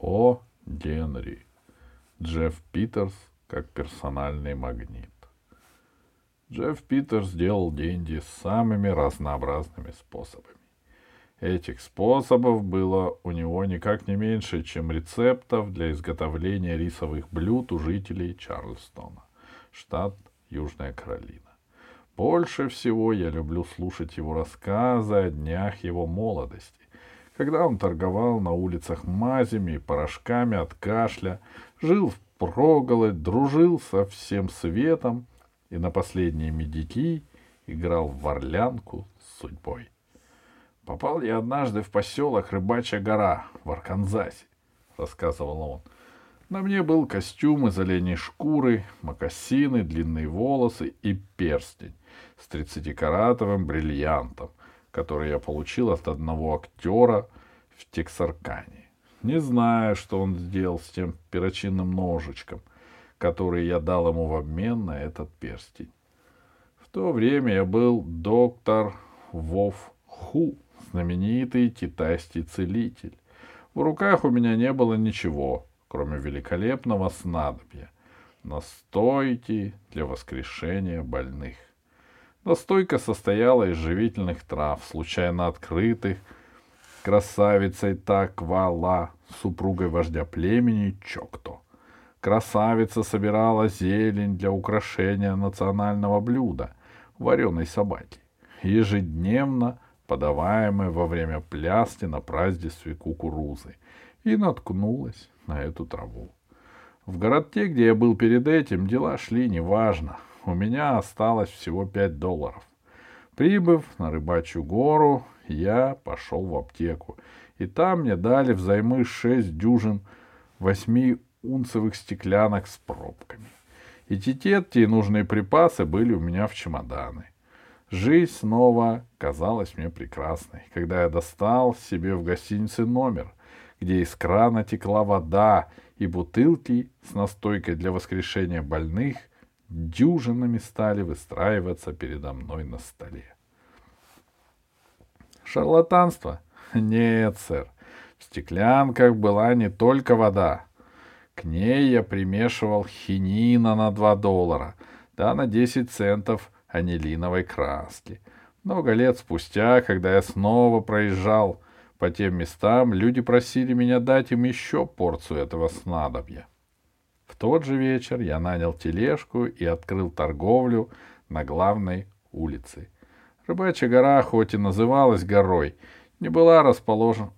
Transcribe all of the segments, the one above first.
О. Генри. Джефф Питерс как персональный магнит. Джефф Питерс делал деньги самыми разнообразными способами. Этих способов было у него никак не меньше, чем рецептов для изготовления рисовых блюд у жителей Чарльстона, штат Южная Каролина. Больше всего я люблю слушать его рассказы о днях его молодости, когда он торговал на улицах мазями и порошками от кашля, жил в проголодь, дружил со всем светом и на последние медики играл в орлянку с судьбой. Попал я однажды в поселок Рыбачья гора в Арканзасе, рассказывал он. На мне был костюм из оленей шкуры, мокасины, длинные волосы и перстень с тридцатикаратовым бриллиантом, который я получил от одного актера в Тексаркане. Не знаю, что он сделал с тем перочинным ножичком, который я дал ему в обмен на этот перстень. В то время я был доктор Вов Ху, знаменитый китайский целитель. В руках у меня не было ничего, кроме великолепного снадобья — настойки для воскрешения больных. Настойка состояла из живительных трав, случайно открытых, красавицей Таквала, супругой вождя племени Чокто. Красавица собирала зелень для украшения национального блюда — вареной собаки, ежедневно подаваемой во время пляски на празднестве кукурузы, и наткнулась на эту траву. В городке, где я был перед этим, дела шли неважно. У меня осталось всего пять долларов. Прибыв на рыбачью гору, я пошел в аптеку, и там мне дали взаймы шесть дюжин восьми унцевых стеклянок с пробками. И тететки и нужные припасы были у меня в чемоданы. Жизнь снова казалась мне прекрасной, когда я достал себе в гостинице номер, где из крана текла вода, и бутылки с настойкой для воскрешения больных — дюжинами стали выстраиваться передо мной на столе. Шарлатанство? Нет, сэр. В стеклянках была не только вода. К ней я примешивал хинина на 2 доллара, да на 10 центов анилиновой краски. Много лет спустя, когда я снова проезжал по тем местам, люди просили меня дать им еще порцию этого снадобья. В тот же вечер я нанял тележку и открыл торговлю на главной улице. Рыбачья гора, хоть и называлась горой, не была расположена,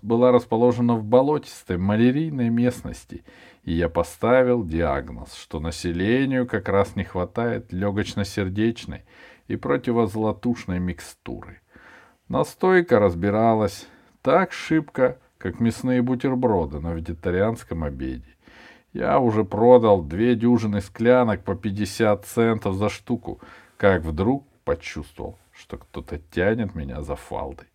была расположена в болотистой малярийной местности, и я поставил диагноз, что населению как раз не хватает легочно-сердечной и противозолотушной микстуры. Настойка разбиралась так шибко, как мясные бутерброды на вегетарианском обеде. Я уже продал две дюжины склянок по 50 центов за штуку, как вдруг почувствовал, что кто-то тянет меня за фалдой.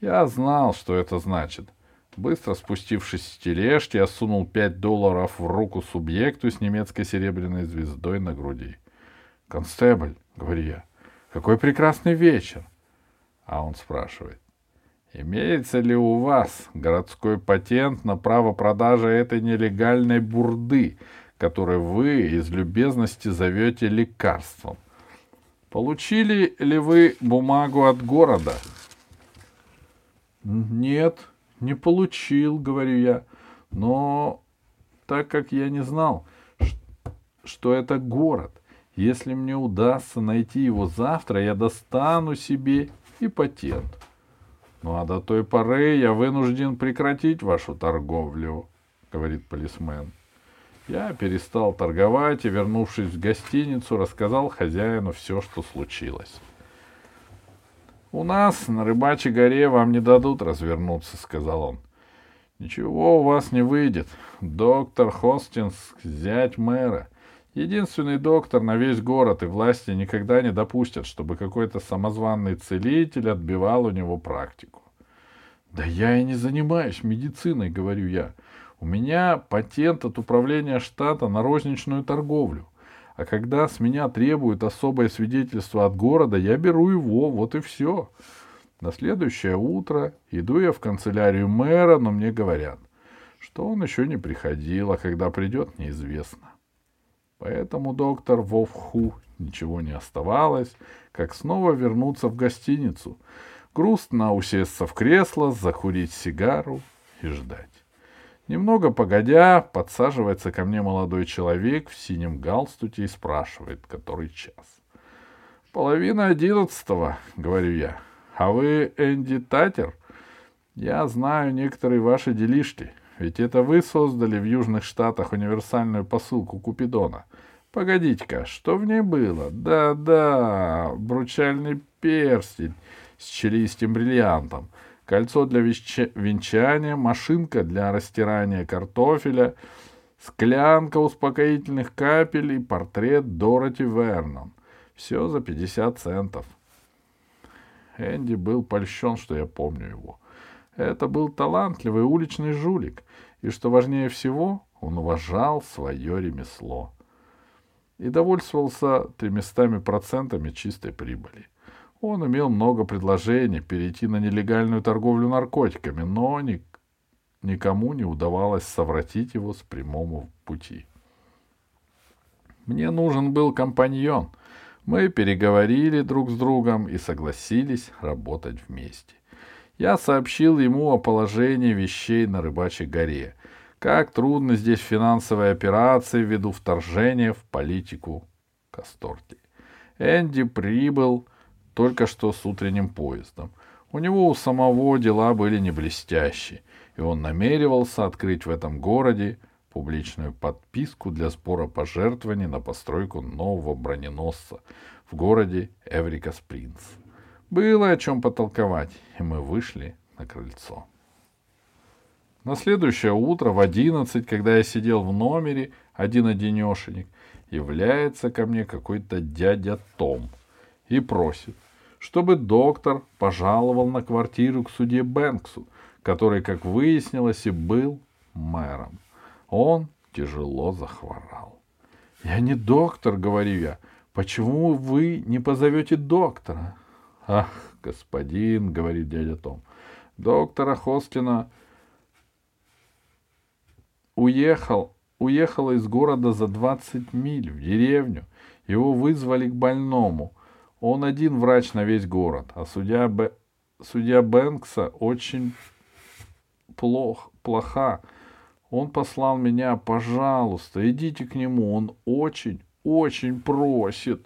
Я знал, что это значит. Быстро спустившись с тележки, я сунул пять долларов в руку субъекту с немецкой серебряной звездой на груди. «Констебль», — говорю я, — «какой прекрасный вечер!» А он спрашивает, Имеется ли у вас городской патент на право продажи этой нелегальной бурды, которую вы из любезности зовете лекарством? Получили ли вы бумагу от города? Нет, не получил, говорю я. Но так как я не знал, что это город, если мне удастся найти его завтра, я достану себе и патент. Ну а до той поры я вынужден прекратить вашу торговлю, говорит полисмен. Я перестал торговать и, вернувшись в гостиницу, рассказал хозяину все, что случилось. «У нас на рыбачьей горе вам не дадут развернуться», — сказал он. «Ничего у вас не выйдет. Доктор Хостинс — зять мэра. Единственный доктор на весь город, и власти никогда не допустят, чтобы какой-то самозванный целитель отбивал у него практику. Да я и не занимаюсь медициной, говорю я. У меня патент от управления штата на розничную торговлю. А когда с меня требуют особое свидетельство от города, я беру его, вот и все. На следующее утро иду я в канцелярию мэра, но мне говорят — что он еще не приходил, а когда придет, неизвестно. Поэтому доктор Вовху ничего не оставалось, как снова вернуться в гостиницу, грустно усесться в кресло, закурить сигару и ждать. Немного погодя, подсаживается ко мне молодой человек в синем галстуке и спрашивает, который час. «Половина одиннадцатого», — говорю я. «А вы Энди Татер?» «Я знаю некоторые ваши делишки. Ведь это вы создали в Южных Штатах универсальную посылку Купидона. Погодите-ка, что в ней было? Да-да, бручальный перстень с чилийским бриллиантом, кольцо для венча- венчания, машинка для растирания картофеля, склянка успокоительных капель и портрет Дороти Вернон. Все за 50 центов. Энди был польщен, что я помню его. Это был талантливый уличный жулик, и, что важнее всего, он уважал свое ремесло и довольствовался тремястами процентами чистой прибыли. Он имел много предложений перейти на нелегальную торговлю наркотиками, но ни, никому не удавалось совратить его с прямого пути. Мне нужен был компаньон. Мы переговорили друг с другом и согласились работать вместе. Я сообщил ему о положении вещей на рыбачьей горе, как трудно здесь финансовые операции ввиду вторжения в политику Касторки. Энди прибыл только что с утренним поездом. У него у самого дела были не блестящие, и он намеревался открыть в этом городе публичную подписку для сбора пожертвований на постройку нового броненосца в городе Эврика Спринц. Было о чем потолковать, и мы вышли на крыльцо. На следующее утро в одиннадцать, когда я сидел в номере, один-одинешенек, является ко мне какой-то дядя Том и просит, чтобы доктор пожаловал на квартиру к суде Бэнксу, который, как выяснилось, и был мэром. Он тяжело захворал. «Я не доктор», — говорю я. «Почему вы не позовете доктора?» Ах, господин, говорит дядя Том, доктора Хостина уехал, уехала из города за 20 миль в деревню. Его вызвали к больному. Он один врач на весь город, а судья, Б... судья Бэнкса очень плох, плоха. Он послал меня, пожалуйста, идите к нему, он очень, очень просит.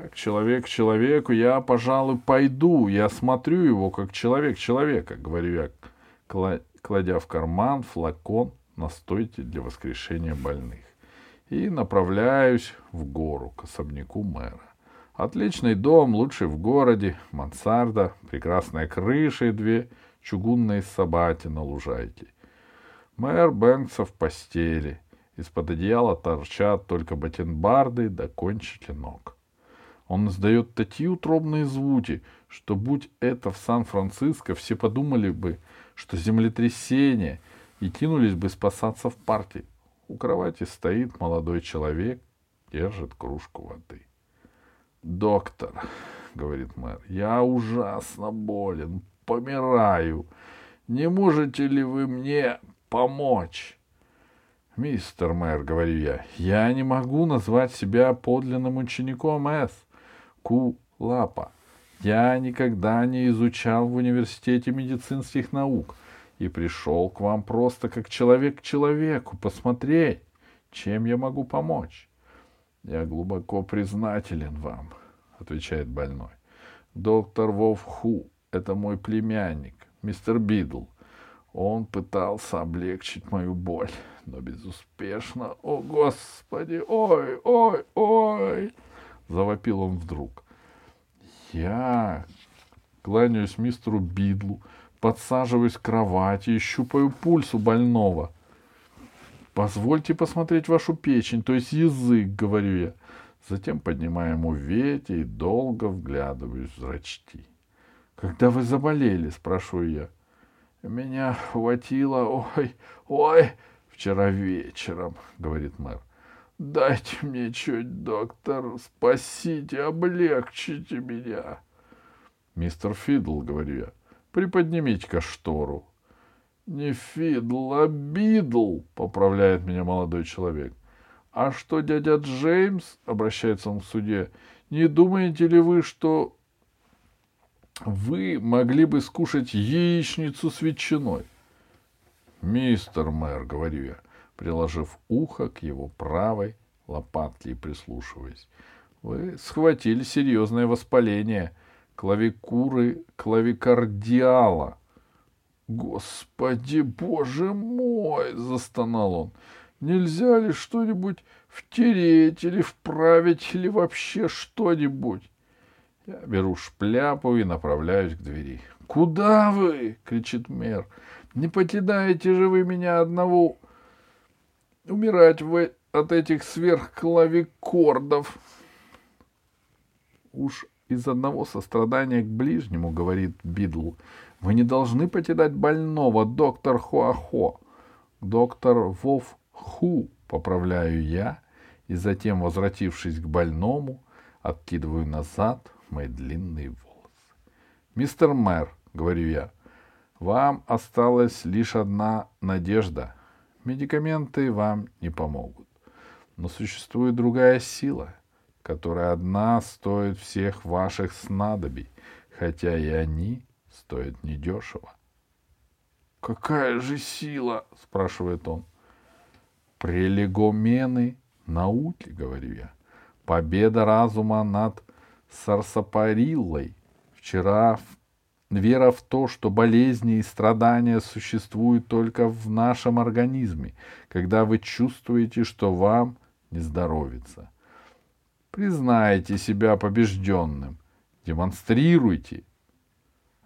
Как человек человеку, я, пожалуй, пойду. Я смотрю его, как человек человека, говорю я, кладя в карман флакон настойки для воскрешения больных. И направляюсь в гору к особняку мэра. Отличный дом, лучший в городе, мансарда, прекрасная крыша и две чугунные собаки на лужайке. Мэр Бэнкса в постели. Из-под одеяла торчат только ботинбарды да кончики ног. Он издает такие утробные звуки, что будь это в Сан-Франциско, все подумали бы, что землетрясение, и кинулись бы спасаться в парке. У кровати стоит молодой человек, держит кружку воды. «Доктор», — говорит мэр, — «я ужасно болен, помираю. Не можете ли вы мне помочь?» «Мистер мэр», — говорю я, — «я не могу назвать себя подлинным учеником С. Ку-Лапа. Я никогда не изучал в университете медицинских наук и пришел к вам просто как человек к человеку посмотреть, чем я могу помочь. Я глубоко признателен вам, отвечает больной. Доктор Вов Ху — это мой племянник, мистер Бидл. Он пытался облегчить мою боль, но безуспешно. О, Господи! Ой, ой, ой! — завопил он вдруг. Я кланяюсь мистеру Бидлу, подсаживаюсь к кровати и щупаю пульс у больного. «Позвольте посмотреть вашу печень, то есть язык», — говорю я. Затем поднимаю ему вети и долго вглядываюсь в зрачки. «Когда вы заболели?» — спрашиваю я. «Меня хватило, ой, ой, вчера вечером», — говорит мэр. Дайте мне чуть, доктор, спасите, облегчите меня. Мистер Фидл, говорю я, приподнимите-ка штору. Не Фидл, а Бидл, поправляет меня молодой человек. А что дядя Джеймс, обращается он к суде, не думаете ли вы, что вы могли бы скушать яичницу с ветчиной? Мистер мэр, говорю я, приложив ухо к его правой лопатке и прислушиваясь. Вы схватили серьезное воспаление клавикуры клавикардиала. Господи, боже мой, застонал он. Нельзя ли что-нибудь втереть или вправить или вообще что-нибудь? Я беру шпляпу и направляюсь к двери. «Куда вы?» — кричит мэр. «Не покидаете же вы меня одного умирать в... от этих сверхклавикордов!» «Уж из одного сострадания к ближнему, — говорит Бидл, — вы не должны покидать больного, доктор Хуахо. Доктор Вов Ху, поправляю я, и затем, возвратившись к больному, откидываю назад мои длинные волосы. Мистер мэр, — говорю я, — вам осталась лишь одна надежда. Медикаменты вам не помогут. Но существует другая сила, которая одна стоит всех ваших снадобий, хотя и они стоят недешево. — Какая же сила? — спрашивает он. — Прелегомены науки, — говорю я. Победа разума над Сарсапариллой. Вчера вера в то, что болезни и страдания существуют только в нашем организме, когда вы чувствуете, что вам не здоровится. Признайте себя побежденным. Демонстрируйте.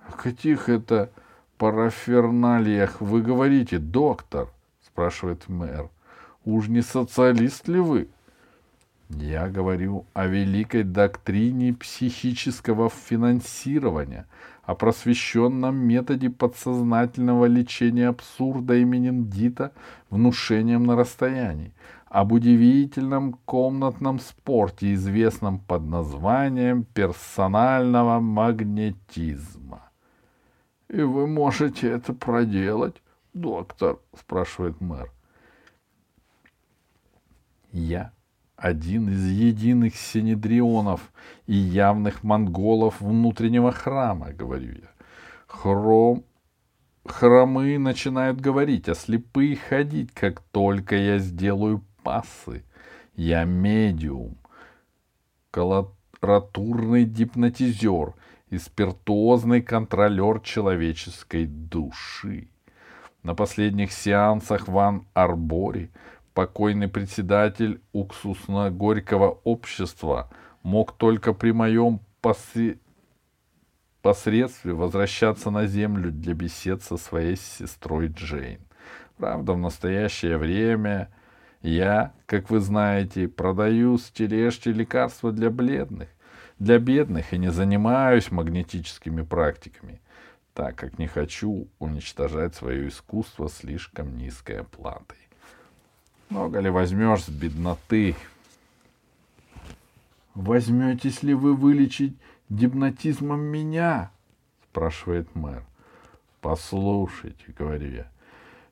О каких это параферналиях вы говорите, доктор? спрашивает мэр. Уж не социалист ли вы? Я говорю о великой доктрине психического финансирования, о просвещенном методе подсознательного лечения абсурда и менингита внушением на расстоянии, об удивительном комнатном спорте, известном под названием персонального магнетизма. — И вы можете это проделать, доктор? — спрашивает мэр. — Я один из единых синедрионов и явных монголов внутреннего храма, говорю я. Хром хромы начинают говорить, а слепые ходить, как только я сделаю пасы. Я медиум, колоратурный гипнотизер и спиртуозный контролер человеческой души. На последних сеансах Ван Арбори покойный председатель уксусно-горького общества мог только при моем посе... посредстве возвращаться на землю для бесед со своей сестрой Джейн. Правда, в настоящее время я, как вы знаете, продаю с лекарства для бледных, для бедных и не занимаюсь магнетическими практиками, так как не хочу уничтожать свое искусство слишком низкой оплатой. Много ли возьмешь с бедноты? Возьметесь ли вы вылечить гипнотизмом меня? Спрашивает мэр. Послушайте, говорю я,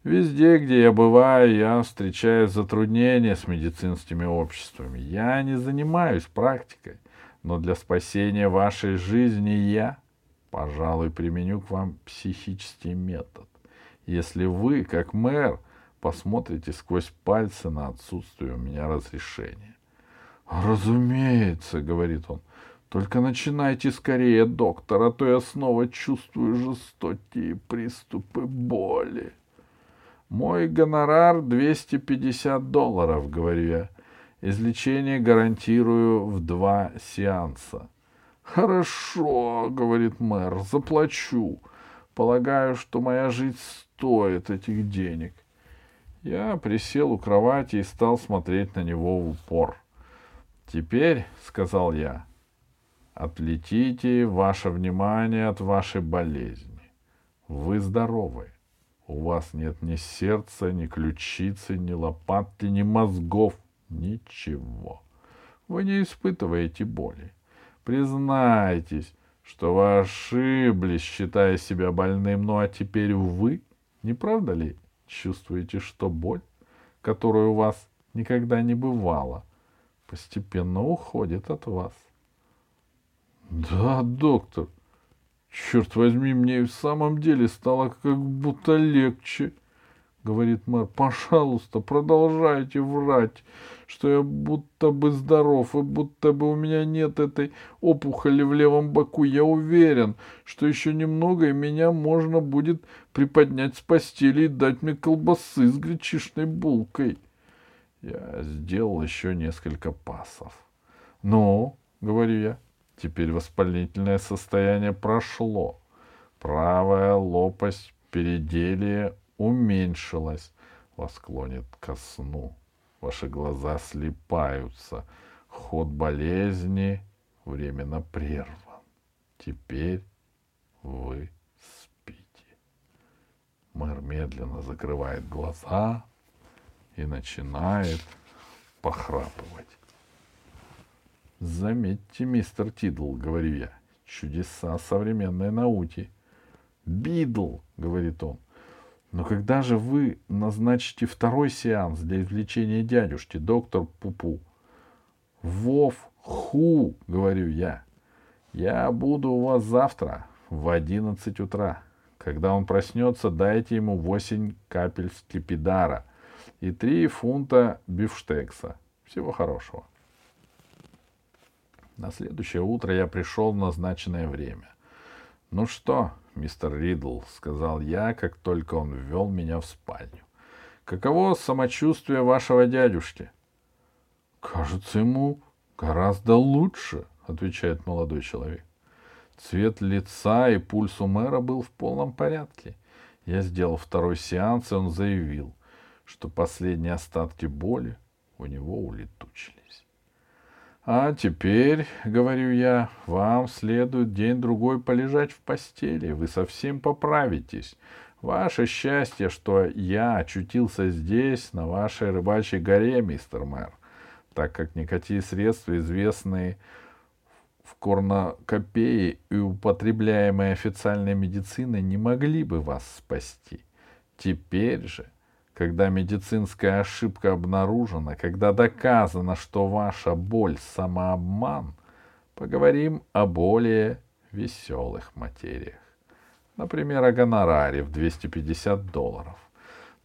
Везде, где я бываю, я встречаю затруднения с медицинскими обществами. Я не занимаюсь практикой, но для спасения вашей жизни я, пожалуй, применю к вам психический метод. Если вы, как мэр, посмотрите сквозь пальцы на отсутствие у меня разрешения. «Разумеется», — говорит он, — «только начинайте скорее, доктор, а то я снова чувствую жестокие приступы боли». Мой гонорар 250 долларов, говорю я. Излечение гарантирую в два сеанса. Хорошо, говорит мэр, заплачу. Полагаю, что моя жизнь стоит этих денег. Я присел у кровати и стал смотреть на него в упор. Теперь, сказал я, отвлетите ваше внимание от вашей болезни. Вы здоровы. У вас нет ни сердца, ни ключицы, ни лопатки, ни мозгов, ничего. Вы не испытываете боли. Признайтесь, что вы ошиблись, считая себя больным, ну а теперь вы Не правда ли? Чувствуете, что боль, которой у вас никогда не бывало, постепенно уходит от вас? Да, доктор, черт возьми, мне и в самом деле стало как будто легче, говорит мэр. Пожалуйста, продолжайте врать, что я будто бы здоров, и будто бы у меня нет этой опухоли в левом боку. Я уверен, что еще немного, и меня можно будет приподнять с постели и дать мне колбасы с гречишной булкой. Я сделал еще несколько пасов. Ну, говорю я, теперь воспалительное состояние прошло. Правая лопасть переделия уменьшилась, вас клонит ко сну. Ваши глаза слипаются. Ход болезни временно прерван. Теперь вы спите. Мэр медленно закрывает глаза и начинает похрапывать. Заметьте, мистер Тидл, говорю я, чудеса современной науки. Бидл, говорит он, но когда же вы назначите второй сеанс для извлечения дядюшки, доктор Пупу? Вов ху, говорю я. Я буду у вас завтра в одиннадцать утра. Когда он проснется, дайте ему восемь капель скипидара и три фунта бифштекса. Всего хорошего. На следующее утро я пришел в назначенное время. Ну что, мистер Ридл, — сказал я, как только он ввел меня в спальню. — Каково самочувствие вашего дядюшки? — Кажется, ему гораздо лучше, — отвечает молодой человек. Цвет лица и пульс у мэра был в полном порядке. Я сделал второй сеанс, и он заявил, что последние остатки боли у него улетучились. А теперь, говорю я, вам следует день-другой полежать в постели, вы совсем поправитесь. Ваше счастье, что я очутился здесь, на вашей рыбачьей горе, мистер мэр, так как никакие средства, известные в корнокопее и употребляемые официальной медициной, не могли бы вас спасти. Теперь же когда медицинская ошибка обнаружена, когда доказано, что ваша боль — самообман, поговорим о более веселых материях. Например, о гонораре в 250 долларов.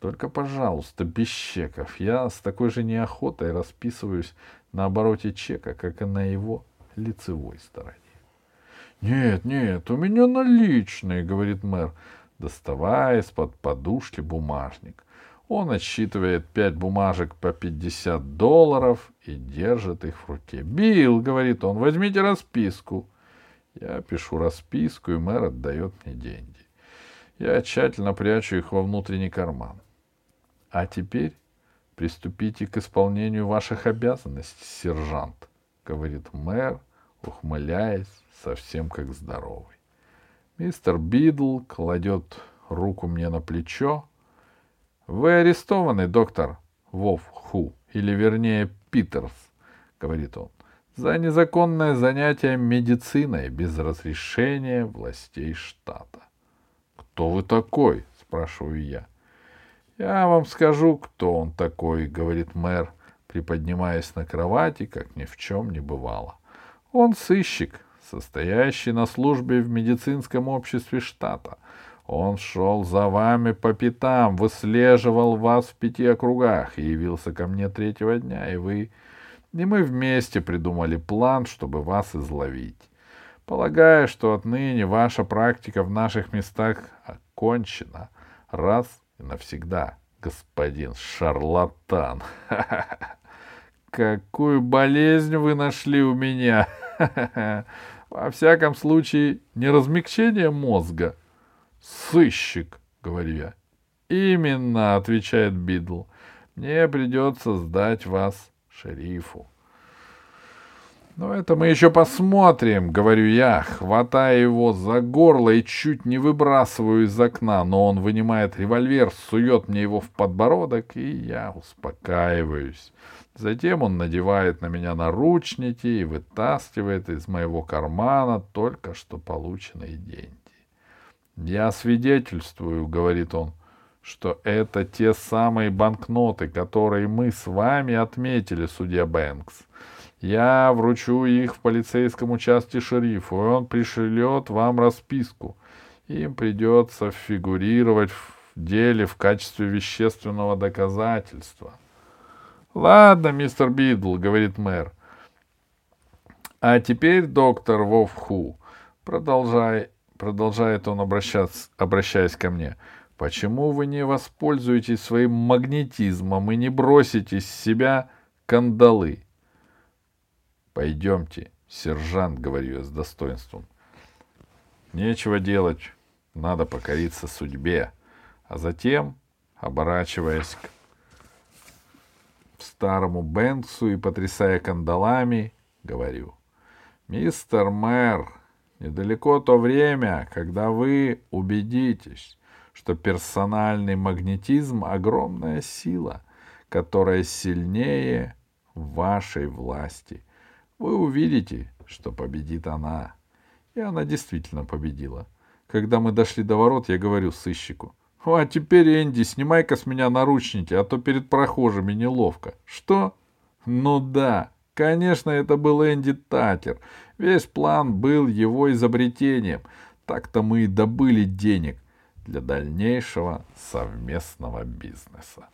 Только, пожалуйста, без чеков. Я с такой же неохотой расписываюсь на обороте чека, как и на его лицевой стороне. «Нет, нет, у меня наличные», — говорит мэр, доставая из-под подушки бумажник. Он отсчитывает пять бумажек по 50 долларов и держит их в руке. «Билл», — говорит он, — «возьмите расписку». Я пишу расписку, и мэр отдает мне деньги. Я тщательно прячу их во внутренний карман. А теперь приступите к исполнению ваших обязанностей, сержант, — говорит мэр, ухмыляясь, совсем как здоровый. Мистер Бидл кладет руку мне на плечо, вы арестованы, доктор Вов Ху, или вернее Питерс, говорит он, за незаконное занятие медициной без разрешения властей штата. Кто вы такой? спрашиваю я. Я вам скажу, кто он такой, говорит мэр, приподнимаясь на кровати, как ни в чем не бывало. Он сыщик, состоящий на службе в медицинском обществе штата. Он шел за вами по пятам, выслеживал вас в пяти округах и явился ко мне третьего дня, и вы... И мы вместе придумали план, чтобы вас изловить. Полагаю, что отныне ваша практика в наших местах окончена раз и навсегда, господин шарлатан. Какую болезнь вы нашли у меня! Во всяком случае, не размягчение мозга — Сыщик, говорю я. Именно, отвечает Бидл. Мне придется сдать вас шерифу. Но это мы еще посмотрим, говорю я, хватая его за горло и чуть не выбрасываю из окна, но он вынимает револьвер, сует мне его в подбородок, и я успокаиваюсь. Затем он надевает на меня наручники и вытаскивает из моего кармана только что полученные деньги. «Я свидетельствую», — говорит он, что это те самые банкноты, которые мы с вами отметили, судья Бэнкс. Я вручу их в полицейском участке шерифу, и он пришлет вам расписку. Им придется фигурировать в деле в качестве вещественного доказательства. — Ладно, мистер Бидл, — говорит мэр. — А теперь, доктор Вовху, продолжай, продолжает он обращаться, обращаясь ко мне, — почему вы не воспользуетесь своим магнетизмом и не бросите с себя кандалы? — Пойдемте, сержант, — говорю я с достоинством. — Нечего делать, надо покориться судьбе а затем, оборачиваясь к старому Бэнксу и потрясая кандалами, говорю, «Мистер мэр, недалеко то время, когда вы убедитесь, что персональный магнетизм — огромная сила, которая сильнее вашей власти. Вы увидите, что победит она». И она действительно победила. Когда мы дошли до ворот, я говорю сыщику — а теперь, Энди, снимай-ка с меня наручники, а то перед прохожими неловко. Что? Ну да, конечно, это был Энди Такер. Весь план был его изобретением. Так-то мы и добыли денег для дальнейшего совместного бизнеса.